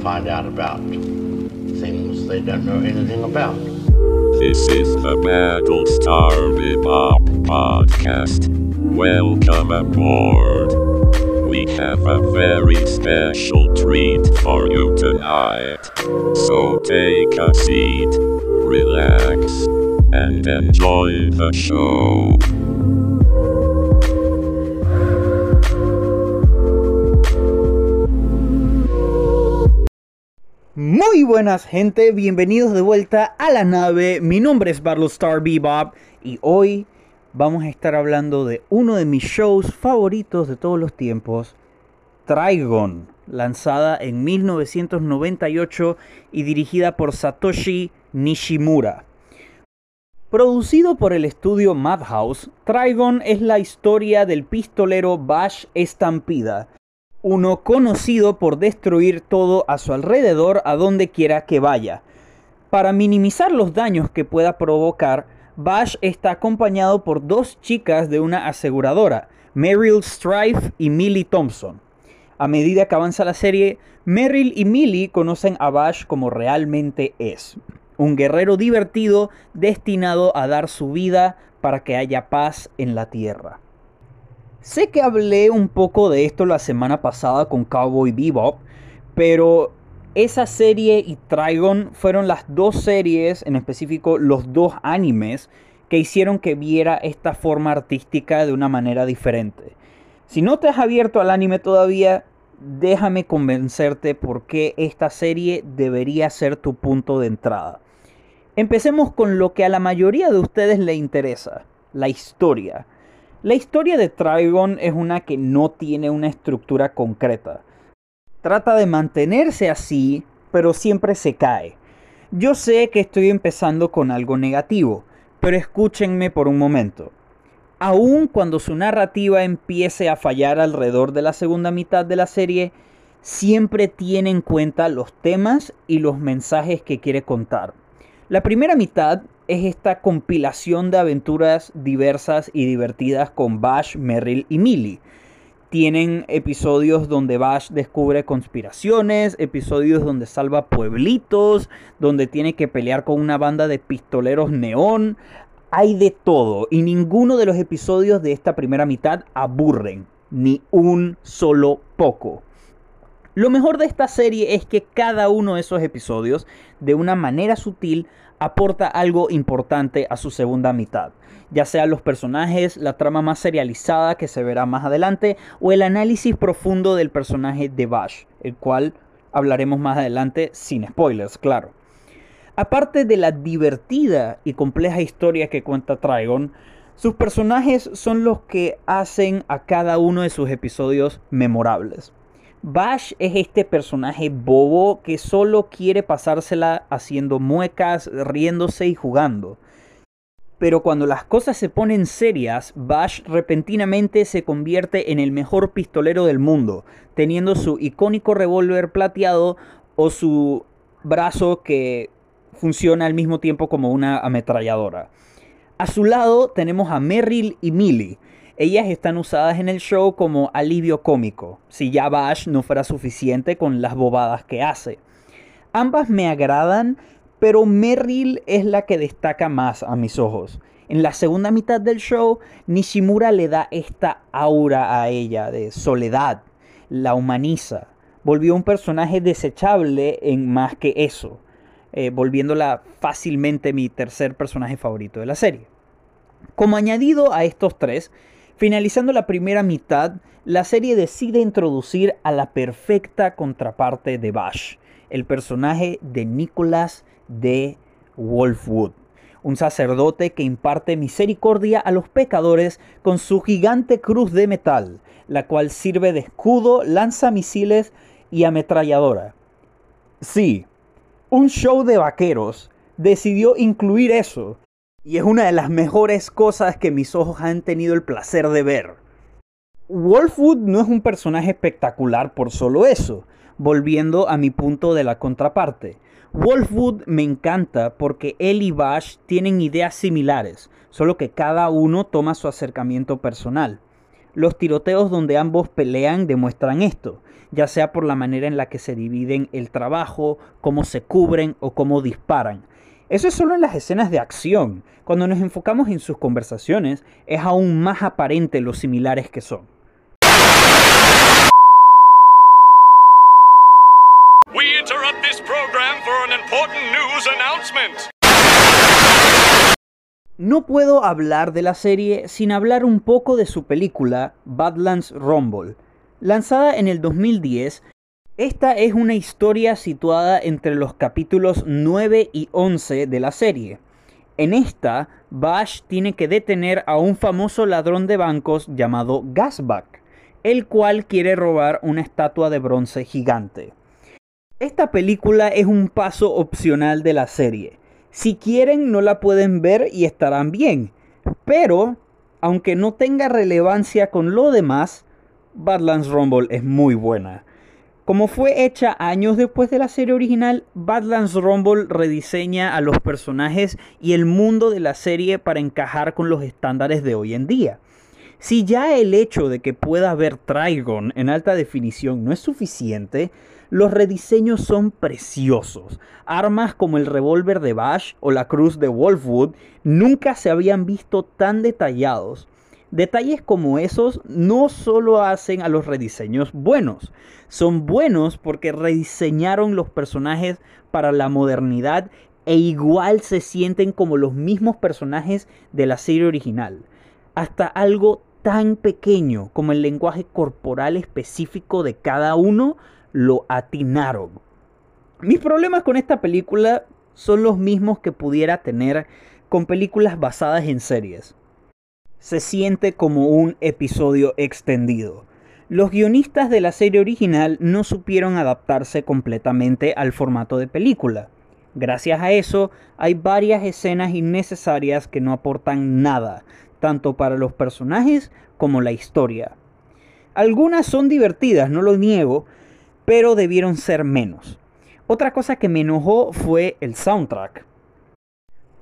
find out about things they don't know anything about. This is the Battlestar Bebop podcast. Welcome aboard. We have a very special treat for you tonight. So take a seat, relax, and enjoy the show. Muy buenas gente, bienvenidos de vuelta a la nave. Mi nombre es Battlestar Bebop y hoy vamos a estar hablando de uno de mis shows favoritos de todos los tiempos, Trigon, lanzada en 1998 y dirigida por Satoshi Nishimura. Producido por el estudio Madhouse, Trigon es la historia del pistolero Bash Estampida, uno conocido por destruir todo a su alrededor a donde quiera que vaya. Para minimizar los daños que pueda provocar, Bash está acompañado por dos chicas de una aseguradora, Meryl Strife y Millie Thompson. A medida que avanza la serie, Meryl y Millie conocen a Bash como realmente es, un guerrero divertido destinado a dar su vida para que haya paz en la Tierra. Sé que hablé un poco de esto la semana pasada con Cowboy Bebop, pero esa serie y Trigon fueron las dos series, en específico los dos animes, que hicieron que viera esta forma artística de una manera diferente. Si no te has abierto al anime todavía, déjame convencerte por qué esta serie debería ser tu punto de entrada. Empecemos con lo que a la mayoría de ustedes le interesa, la historia. La historia de Trigon es una que no tiene una estructura concreta. Trata de mantenerse así, pero siempre se cae. Yo sé que estoy empezando con algo negativo, pero escúchenme por un momento. Aun cuando su narrativa empiece a fallar alrededor de la segunda mitad de la serie, siempre tiene en cuenta los temas y los mensajes que quiere contar. La primera mitad es esta compilación de aventuras diversas y divertidas con Bash, Merrill y Millie. Tienen episodios donde Bash descubre conspiraciones, episodios donde salva pueblitos, donde tiene que pelear con una banda de pistoleros neón. Hay de todo y ninguno de los episodios de esta primera mitad aburren, ni un solo poco. Lo mejor de esta serie es que cada uno de esos episodios, de una manera sutil, aporta algo importante a su segunda mitad, ya sea los personajes, la trama más serializada que se verá más adelante o el análisis profundo del personaje de Bash, el cual hablaremos más adelante sin spoilers, claro. Aparte de la divertida y compleja historia que cuenta Trigon, sus personajes son los que hacen a cada uno de sus episodios memorables. Bash es este personaje bobo que solo quiere pasársela haciendo muecas, riéndose y jugando. Pero cuando las cosas se ponen serias, Bash repentinamente se convierte en el mejor pistolero del mundo, teniendo su icónico revólver plateado o su brazo que funciona al mismo tiempo como una ametralladora. A su lado tenemos a Merrill y Millie, ellas están usadas en el show como alivio cómico, si ya Bash no fuera suficiente con las bobadas que hace. Ambas me agradan, pero Merrill es la que destaca más a mis ojos. En la segunda mitad del show, Nishimura le da esta aura a ella de soledad, la humaniza, volvió un personaje desechable en más que eso, eh, volviéndola fácilmente mi tercer personaje favorito de la serie. Como añadido a estos tres, Finalizando la primera mitad, la serie decide introducir a la perfecta contraparte de Bash, el personaje de Nicholas de Wolfwood, un sacerdote que imparte misericordia a los pecadores con su gigante cruz de metal, la cual sirve de escudo, lanza misiles y ametralladora. Sí, un show de vaqueros decidió incluir eso y es una de las mejores cosas que mis ojos han tenido el placer de ver. Wolfwood no es un personaje espectacular por solo eso, volviendo a mi punto de la contraparte. Wolfwood me encanta porque él y Bash tienen ideas similares, solo que cada uno toma su acercamiento personal. Los tiroteos donde ambos pelean demuestran esto. ya sea por la manera en la que se dividen el trabajo, cómo se cubren o cómo disparan. Eso es solo en las escenas de acción. Cuando nos enfocamos en sus conversaciones, es aún más aparente lo similares que son. We interrupt this program for an important news announcement. No puedo hablar de la serie sin hablar un poco de su película Badlands Rumble. Lanzada en el 2010, esta es una historia situada entre los capítulos 9 y 11 de la serie. En esta, Bash tiene que detener a un famoso ladrón de bancos llamado Gasback, el cual quiere robar una estatua de bronce gigante. Esta película es un paso opcional de la serie. Si quieren no la pueden ver y estarán bien. Pero, aunque no tenga relevancia con lo demás, Badlands Rumble es muy buena. Como fue hecha años después de la serie original, Badlands Rumble rediseña a los personajes y el mundo de la serie para encajar con los estándares de hoy en día. Si ya el hecho de que pueda ver Trigon en alta definición no es suficiente, los rediseños son preciosos. Armas como el revólver de Bash o la cruz de Wolfwood nunca se habían visto tan detallados. Detalles como esos no solo hacen a los rediseños buenos, son buenos porque rediseñaron los personajes para la modernidad e igual se sienten como los mismos personajes de la serie original. Hasta algo tan pequeño como el lenguaje corporal específico de cada uno lo atinaron. Mis problemas con esta película son los mismos que pudiera tener con películas basadas en series. Se siente como un episodio extendido. Los guionistas de la serie original no supieron adaptarse completamente al formato de película. Gracias a eso, hay varias escenas innecesarias que no aportan nada, tanto para los personajes como la historia. Algunas son divertidas, no lo niego, pero debieron ser menos. Otra cosa que me enojó fue el soundtrack.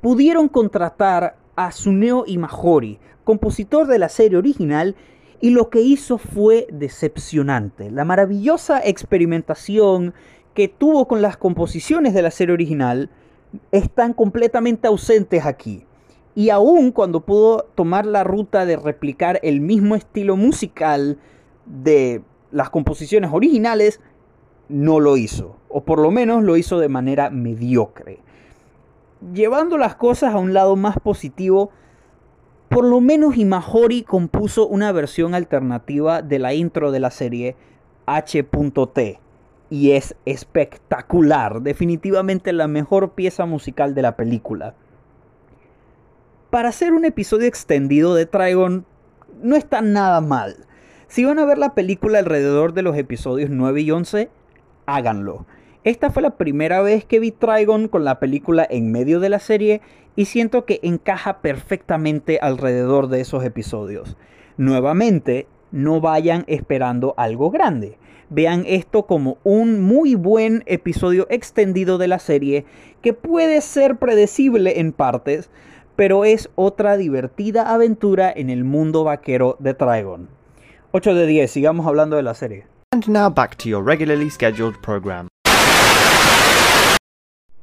Pudieron contratar a Suneo Imahori, compositor de la serie original, y lo que hizo fue decepcionante. La maravillosa experimentación que tuvo con las composiciones de la serie original están completamente ausentes aquí. Y aún cuando pudo tomar la ruta de replicar el mismo estilo musical de las composiciones originales, no lo hizo. O por lo menos lo hizo de manera mediocre. Llevando las cosas a un lado más positivo, por lo menos Imahori compuso una versión alternativa de la intro de la serie H.T. Y es espectacular, definitivamente la mejor pieza musical de la película. Para hacer un episodio extendido de Trigon, no está nada mal. Si van a ver la película alrededor de los episodios 9 y 11, háganlo. Esta fue la primera vez que vi Trigon con la película en medio de la serie y siento que encaja perfectamente alrededor de esos episodios. Nuevamente, no vayan esperando algo grande. Vean esto como un muy buen episodio extendido de la serie que puede ser predecible en partes, pero es otra divertida aventura en el mundo vaquero de Trigon. 8 de 10, sigamos hablando de la serie. And now back to your regularly scheduled program.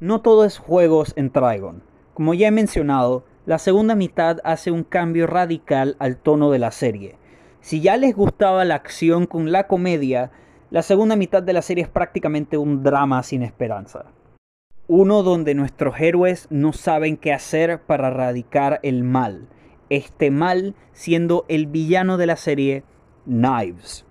No todo es juegos en Trigon. Como ya he mencionado, la segunda mitad hace un cambio radical al tono de la serie. Si ya les gustaba la acción con la comedia, la segunda mitad de la serie es prácticamente un drama sin esperanza. Uno donde nuestros héroes no saben qué hacer para erradicar el mal. Este mal siendo el villano de la serie, Knives.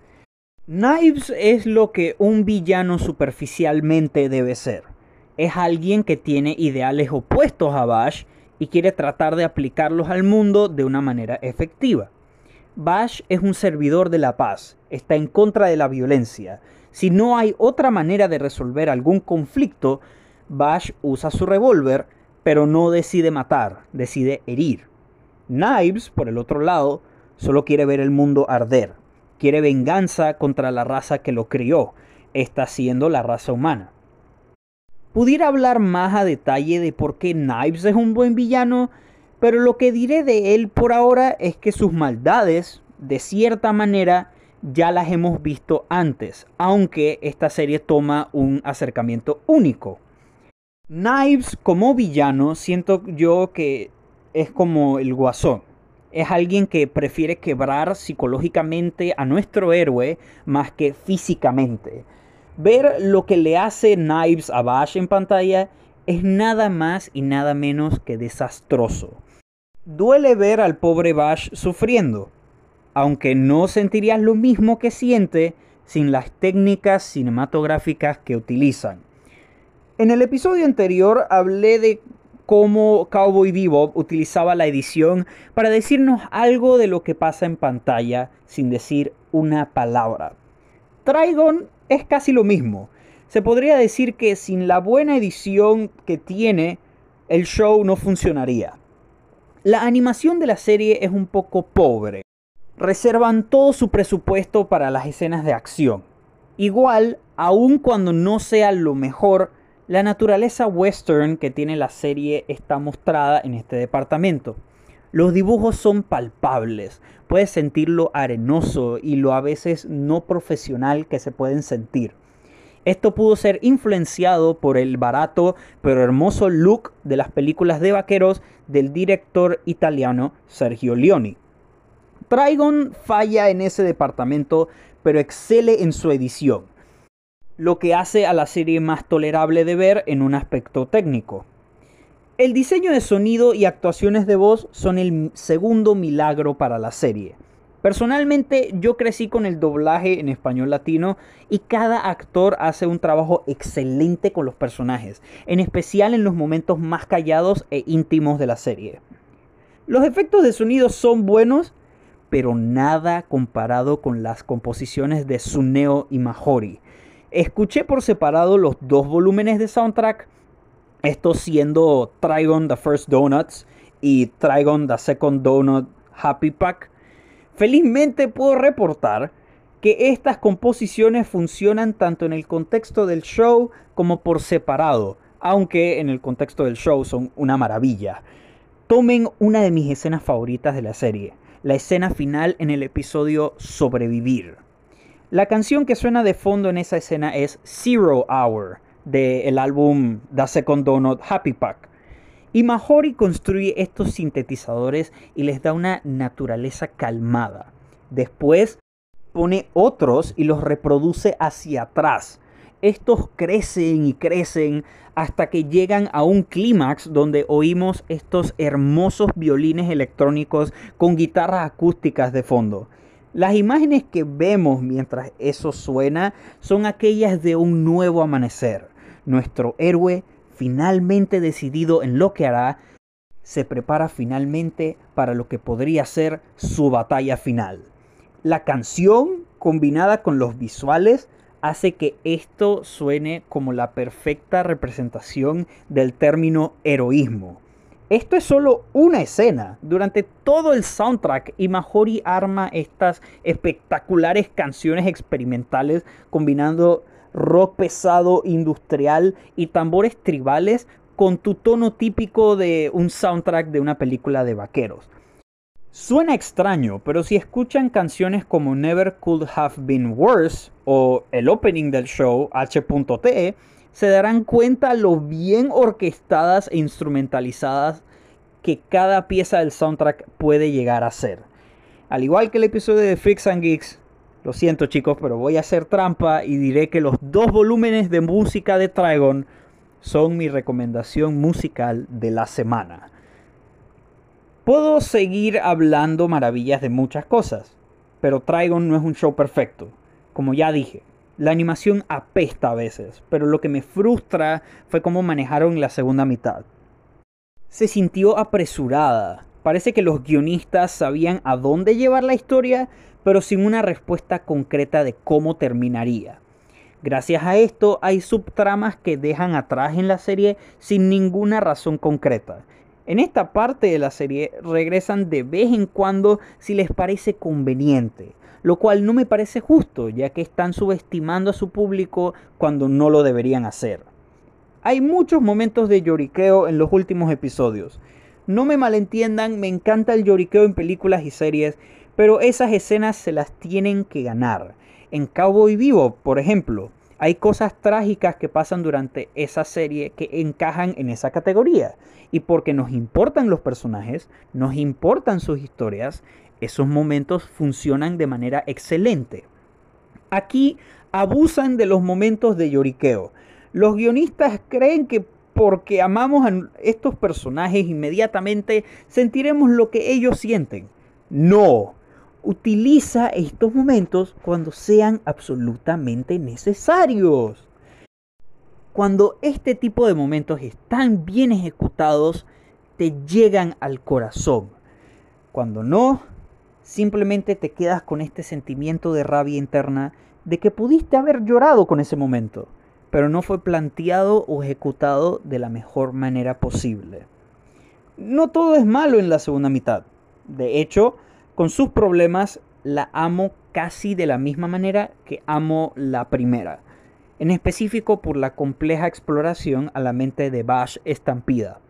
Knives es lo que un villano superficialmente debe ser. Es alguien que tiene ideales opuestos a Bash y quiere tratar de aplicarlos al mundo de una manera efectiva. Bash es un servidor de la paz, está en contra de la violencia. Si no hay otra manera de resolver algún conflicto, Bash usa su revólver, pero no decide matar, decide herir. Knives, por el otro lado, solo quiere ver el mundo arder. Quiere venganza contra la raza que lo crió, está siendo la raza humana. Pudiera hablar más a detalle de por qué Knives es un buen villano, pero lo que diré de él por ahora es que sus maldades, de cierta manera, ya las hemos visto antes, aunque esta serie toma un acercamiento único. Knives como villano siento yo que es como el guasón. Es alguien que prefiere quebrar psicológicamente a nuestro héroe más que físicamente. Ver lo que le hace Knives a Bash en pantalla es nada más y nada menos que desastroso. Duele ver al pobre Bash sufriendo, aunque no sentirías lo mismo que siente sin las técnicas cinematográficas que utilizan. En el episodio anterior hablé de cómo Cowboy Bebop utilizaba la edición para decirnos algo de lo que pasa en pantalla sin decir una palabra. Trigon es casi lo mismo. Se podría decir que sin la buena edición que tiene, el show no funcionaría. La animación de la serie es un poco pobre. Reservan todo su presupuesto para las escenas de acción. Igual, aun cuando no sea lo mejor, la naturaleza western que tiene la serie está mostrada en este departamento. Los dibujos son palpables, puedes sentir lo arenoso y lo a veces no profesional que se pueden sentir. Esto pudo ser influenciado por el barato pero hermoso look de las películas de vaqueros del director italiano Sergio Leoni. Trigon falla en ese departamento pero excele en su edición, lo que hace a la serie más tolerable de ver en un aspecto técnico. El diseño de sonido y actuaciones de voz son el segundo milagro para la serie. Personalmente yo crecí con el doblaje en español latino y cada actor hace un trabajo excelente con los personajes, en especial en los momentos más callados e íntimos de la serie. Los efectos de sonido son buenos, pero nada comparado con las composiciones de Suneo y Mahori. Escuché por separado los dos volúmenes de soundtrack, estos siendo Trigon The First Donuts y Trigon The Second Donut Happy Pack Felizmente puedo reportar que estas composiciones funcionan tanto en el contexto del show como por separado, aunque en el contexto del show son una maravilla. Tomen una de mis escenas favoritas de la serie, la escena final en el episodio Sobrevivir. La canción que suena de fondo en esa escena es Zero Hour, del álbum The Second Donut Happy Pack. Y Mahori construye estos sintetizadores y les da una naturaleza calmada. Después pone otros y los reproduce hacia atrás. Estos crecen y crecen hasta que llegan a un clímax donde oímos estos hermosos violines electrónicos con guitarras acústicas de fondo. Las imágenes que vemos mientras eso suena son aquellas de un nuevo amanecer. Nuestro héroe finalmente decidido en lo que hará, se prepara finalmente para lo que podría ser su batalla final. La canción, combinada con los visuales, hace que esto suene como la perfecta representación del término heroísmo. Esto es solo una escena. Durante todo el soundtrack, Imahori arma estas espectaculares canciones experimentales combinando rock pesado, industrial y tambores tribales con tu tono típico de un soundtrack de una película de vaqueros. Suena extraño, pero si escuchan canciones como Never Could Have Been Worse o el opening del show H.T, se darán cuenta lo bien orquestadas e instrumentalizadas que cada pieza del soundtrack puede llegar a ser. Al igual que el episodio de Freaks and Geeks, lo siento chicos, pero voy a hacer trampa y diré que los dos volúmenes de música de Trigon son mi recomendación musical de la semana. Puedo seguir hablando maravillas de muchas cosas, pero Trigon no es un show perfecto. Como ya dije, la animación apesta a veces, pero lo que me frustra fue cómo manejaron la segunda mitad. Se sintió apresurada. Parece que los guionistas sabían a dónde llevar la historia, pero sin una respuesta concreta de cómo terminaría. Gracias a esto hay subtramas que dejan atrás en la serie sin ninguna razón concreta. En esta parte de la serie regresan de vez en cuando si les parece conveniente, lo cual no me parece justo, ya que están subestimando a su público cuando no lo deberían hacer. Hay muchos momentos de lloriqueo en los últimos episodios. No me malentiendan, me encanta el lloriqueo en películas y series, pero esas escenas se las tienen que ganar. En Cowboy Vivo, por ejemplo, hay cosas trágicas que pasan durante esa serie que encajan en esa categoría. Y porque nos importan los personajes, nos importan sus historias, esos momentos funcionan de manera excelente. Aquí abusan de los momentos de lloriqueo. Los guionistas creen que porque amamos a estos personajes inmediatamente sentiremos lo que ellos sienten. No, utiliza estos momentos cuando sean absolutamente necesarios. Cuando este tipo de momentos están bien ejecutados, te llegan al corazón. Cuando no, simplemente te quedas con este sentimiento de rabia interna de que pudiste haber llorado con ese momento, pero no fue planteado o ejecutado de la mejor manera posible. No todo es malo en la segunda mitad. De hecho, con sus problemas la amo casi de la misma manera que amo la primera, en específico por la compleja exploración a la mente de Bash estampida.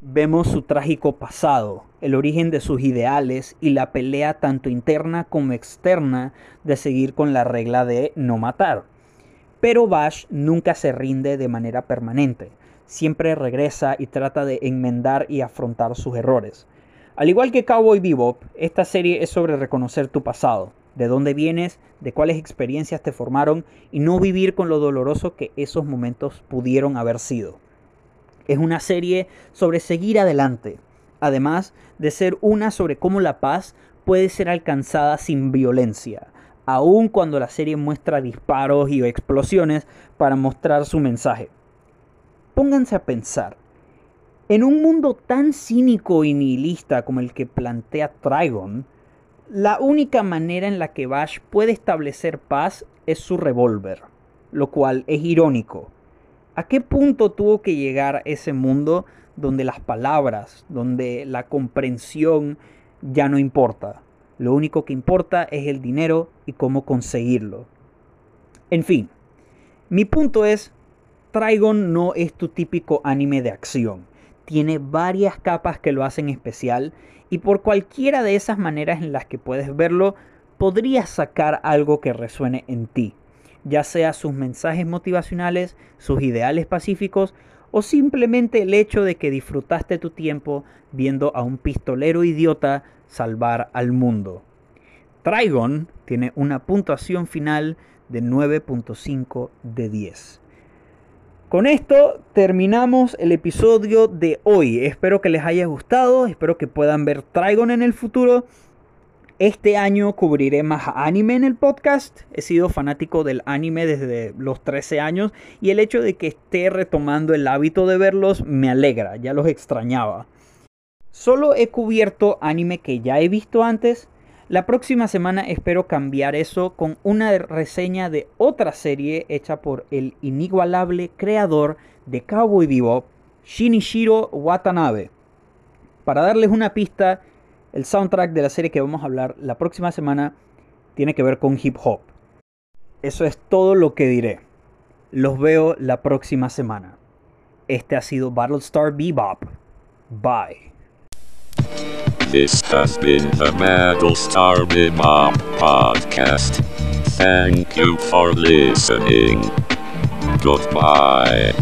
Vemos su trágico pasado, el origen de sus ideales y la pelea tanto interna como externa de seguir con la regla de no matar. Pero Bash nunca se rinde de manera permanente, siempre regresa y trata de enmendar y afrontar sus errores. Al igual que Cowboy Bebop, esta serie es sobre reconocer tu pasado, de dónde vienes, de cuáles experiencias te formaron y no vivir con lo doloroso que esos momentos pudieron haber sido. Es una serie sobre seguir adelante, además de ser una sobre cómo la paz puede ser alcanzada sin violencia, aun cuando la serie muestra disparos y explosiones para mostrar su mensaje. Pónganse a pensar, en un mundo tan cínico y nihilista como el que plantea Trigon, la única manera en la que Bash puede establecer paz es su revólver, lo cual es irónico. ¿A qué punto tuvo que llegar ese mundo donde las palabras, donde la comprensión ya no importa? Lo único que importa es el dinero y cómo conseguirlo. En fin, mi punto es, Trigon no es tu típico anime de acción tiene varias capas que lo hacen especial y por cualquiera de esas maneras en las que puedes verlo, podrías sacar algo que resuene en ti, ya sea sus mensajes motivacionales, sus ideales pacíficos o simplemente el hecho de que disfrutaste tu tiempo viendo a un pistolero idiota salvar al mundo. Trigon tiene una puntuación final de 9.5 de 10. Con esto terminamos el episodio de hoy. Espero que les haya gustado, espero que puedan ver Trigon en el futuro. Este año cubriré más anime en el podcast. He sido fanático del anime desde los 13 años y el hecho de que esté retomando el hábito de verlos me alegra, ya los extrañaba. Solo he cubierto anime que ya he visto antes la próxima semana espero cambiar eso con una reseña de otra serie hecha por el inigualable creador de Cowboy Bebop, Shinichiro Watanabe. Para darles una pista, el soundtrack de la serie que vamos a hablar la próxima semana tiene que ver con hip hop. Eso es todo lo que diré. Los veo la próxima semana. Este ha sido Battlestar Bebop. Bye. This has been the Battlestar Bebop podcast. Thank you for listening. Goodbye.